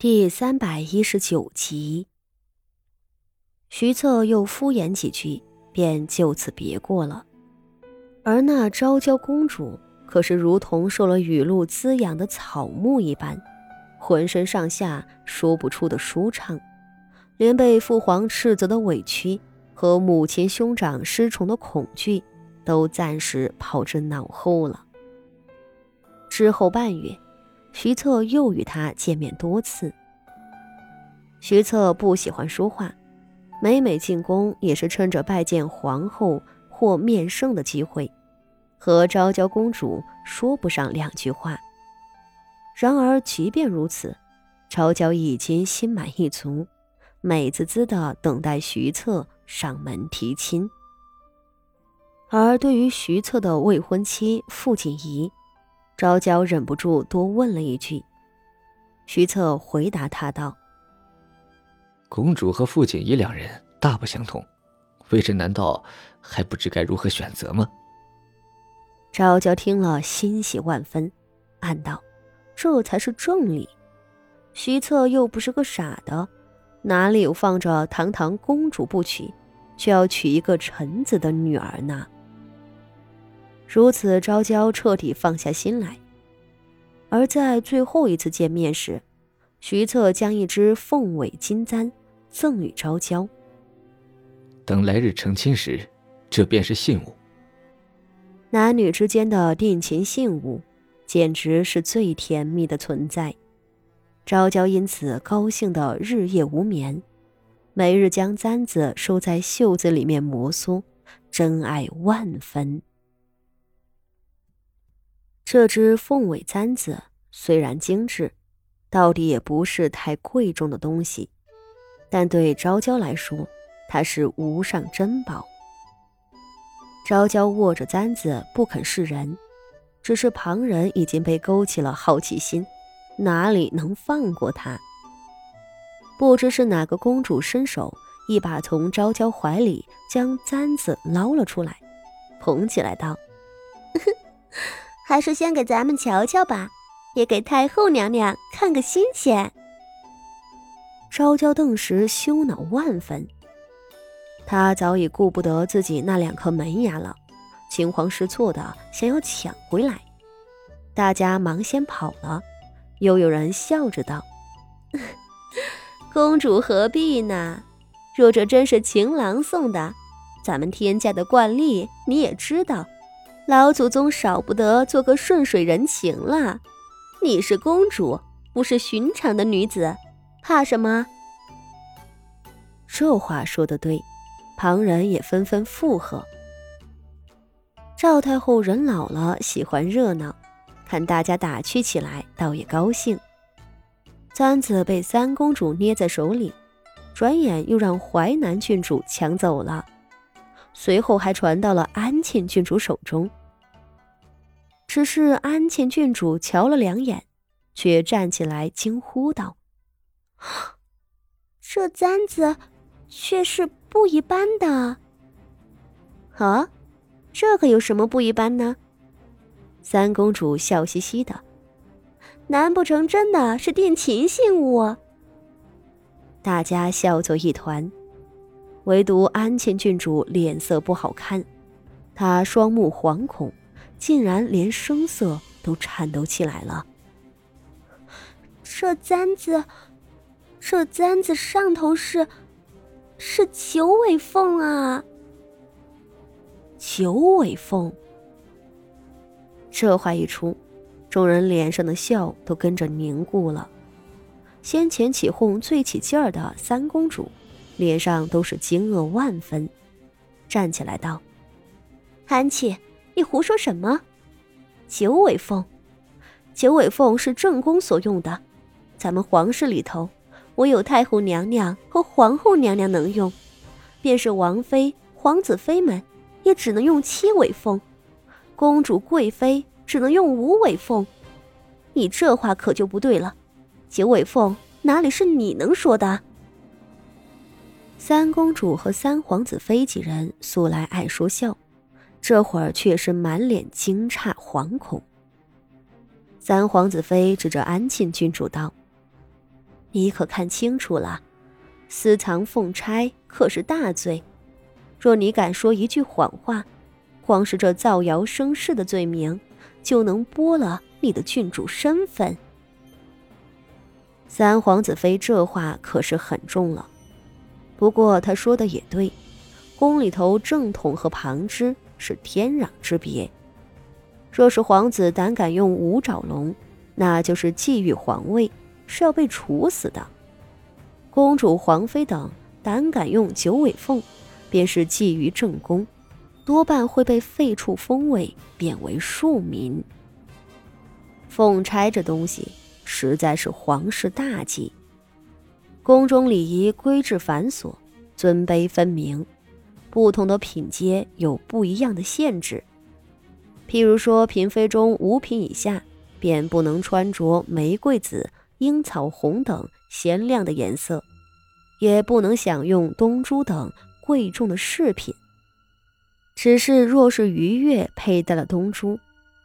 第三百一十九集，徐策又敷衍几句，便就此别过了。而那昭娇公主可是如同受了雨露滋养的草木一般，浑身上下说不出的舒畅，连被父皇斥责的委屈和母亲兄长失宠的恐惧，都暂时抛之脑后了。之后半月。徐策又与他见面多次。徐策不喜欢说话，每每进宫也是趁着拜见皇后或面圣的机会，和昭娇公主说不上两句话。然而即便如此，昭娇已经心满意足，美滋滋的等待徐策上门提亲。而对于徐策的未婚妻傅锦仪，昭娇忍不住多问了一句，徐策回答他道：“公主和傅锦衣两人大不相同，微臣难道还不知该如何选择吗？”昭娇听了欣喜万分，暗道：“这才是正理。徐策又不是个傻的，哪里有放着堂堂公主不娶，却要娶一个臣子的女儿呢？”如此，昭娇彻底放下心来。而在最后一次见面时，徐策将一只凤尾金簪赠与昭娇。等来日成亲时，这便是信物。男女之间的定情信物，简直是最甜蜜的存在。昭娇因此高兴的日夜无眠，每日将簪子收在袖子里面摩挲，真爱万分。这只凤尾簪子虽然精致，到底也不是太贵重的东西，但对昭娇来说，它是无上珍宝。昭娇握着簪子不肯示人，只是旁人已经被勾起了好奇心，哪里能放过她？不知是哪个公主伸手一把从昭娇怀里将簪子捞了出来，捧起来道。还是先给咱们瞧瞧吧，也给太后娘娘看个新鲜。昭娇顿时羞恼万分，她早已顾不得自己那两颗门牙了，惊慌失措的想要抢回来。大家忙先跑了，又有人笑着道：“公主何必呢？若这真是情郎送的，咱们天家的惯例你也知道。”老祖宗少不得做个顺水人情了。你是公主，不是寻常的女子，怕什么？这话说的对，旁人也纷纷附和。赵太后人老了，喜欢热闹，看大家打趣起来，倒也高兴。簪子被三公主捏在手里，转眼又让淮南郡主抢走了，随后还传到了安庆郡主手中。只是安庆郡主瞧了两眼，却站起来惊呼道：“这簪子却是不一般的！啊，这可有什么不一般呢？”三公主笑嘻嘻的：“难不成真的是定情信物？”大家笑作一团，唯独安庆郡主脸色不好看，她双目惶恐。竟然连声色都颤抖起来了。这簪子，这簪子上头是，是九尾凤啊！九尾凤。这话一出，众人脸上的笑都跟着凝固了。先前起哄最起劲儿的三公主，脸上都是惊愕万分，站起来道：“安琪。”你胡说什么？九尾凤，九尾凤是正宫所用的，咱们皇室里头，唯有太后娘娘和皇后娘娘能用，便是王妃、皇子妃们，也只能用七尾凤，公主、贵妃只能用五尾凤。你这话可就不对了，九尾凤哪里是你能说的？三公主和三皇子妃几人素来爱说笑。这会儿却是满脸惊诧惶恐。三皇子妃指着安庆郡主道：“你可看清楚了，私藏凤钗可是大罪。若你敢说一句谎话，光是这造谣生事的罪名，就能剥了你的郡主身份。三皇子妃这话可是很重了，不过她说的也对，宫里头正统和旁支是天壤之别。若是皇子胆敢用五爪龙，那就是觊觎皇位，是要被处死的；公主、皇妃等胆敢用九尾凤。便是觊觎正宫，多半会被废黜封位，贬为庶民。凤钗这东西实在是皇室大忌，宫中礼仪规制繁琐，尊卑分明，不同的品阶有不一样的限制。譬如说，嫔妃中五品以下，便不能穿着玫瑰紫、樱草红等鲜亮的颜色，也不能享用东珠等。贵重的饰品，只是若是逾越佩戴了东珠，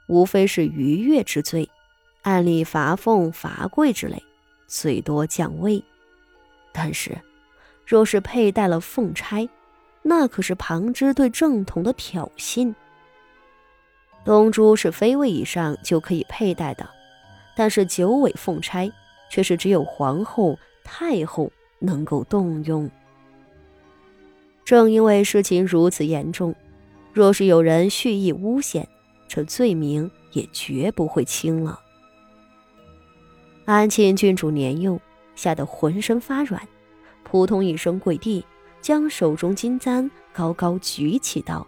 无非是逾越之罪，按例罚俸、罚跪之类，最多降位。但是，若是佩戴了凤钗，那可是旁支对正统的挑衅。东珠是妃位以上就可以佩戴的，但是九尾凤钗却是只有皇后、太后能够动用。正因为事情如此严重，若是有人蓄意诬陷，这罪名也绝不会轻了。安庆郡主年幼，吓得浑身发软，扑通一声跪地，将手中金簪高高举起，道：“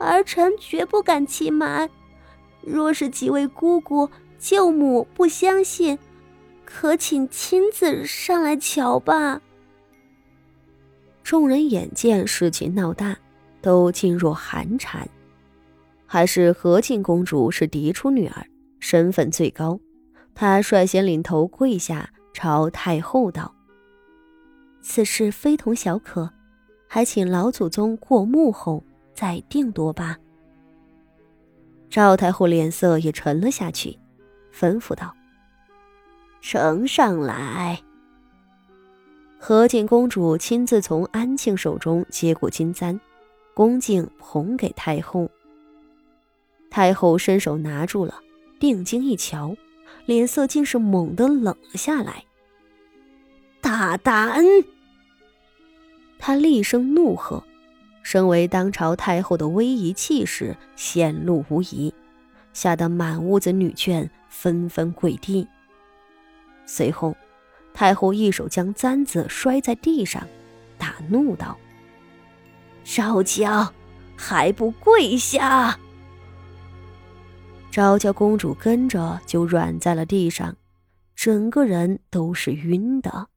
儿臣绝不敢欺瞒。若是几位姑姑、舅母不相信，可请亲自上来瞧吧。”众人眼见事情闹大，都噤若寒蝉。还是和庆公主是嫡出女儿，身份最高，她率先领头跪下，朝太后道：“此事非同小可，还请老祖宗过目后再定夺吧。”赵太后脸色也沉了下去，吩咐道：“呈上来。”和敬公主亲自从安庆手中接过金簪，恭敬捧给太后。太后伸手拿住了，定睛一瞧，脸色竟是猛地冷了下来。大胆！她厉声怒喝，身为当朝太后的威仪气势显露无遗，吓得满屋子女眷纷纷跪地。随后。太后一手将簪子摔在地上，大怒道：“昭娇，还不跪下！”昭娇公主跟着就软在了地上，整个人都是晕的。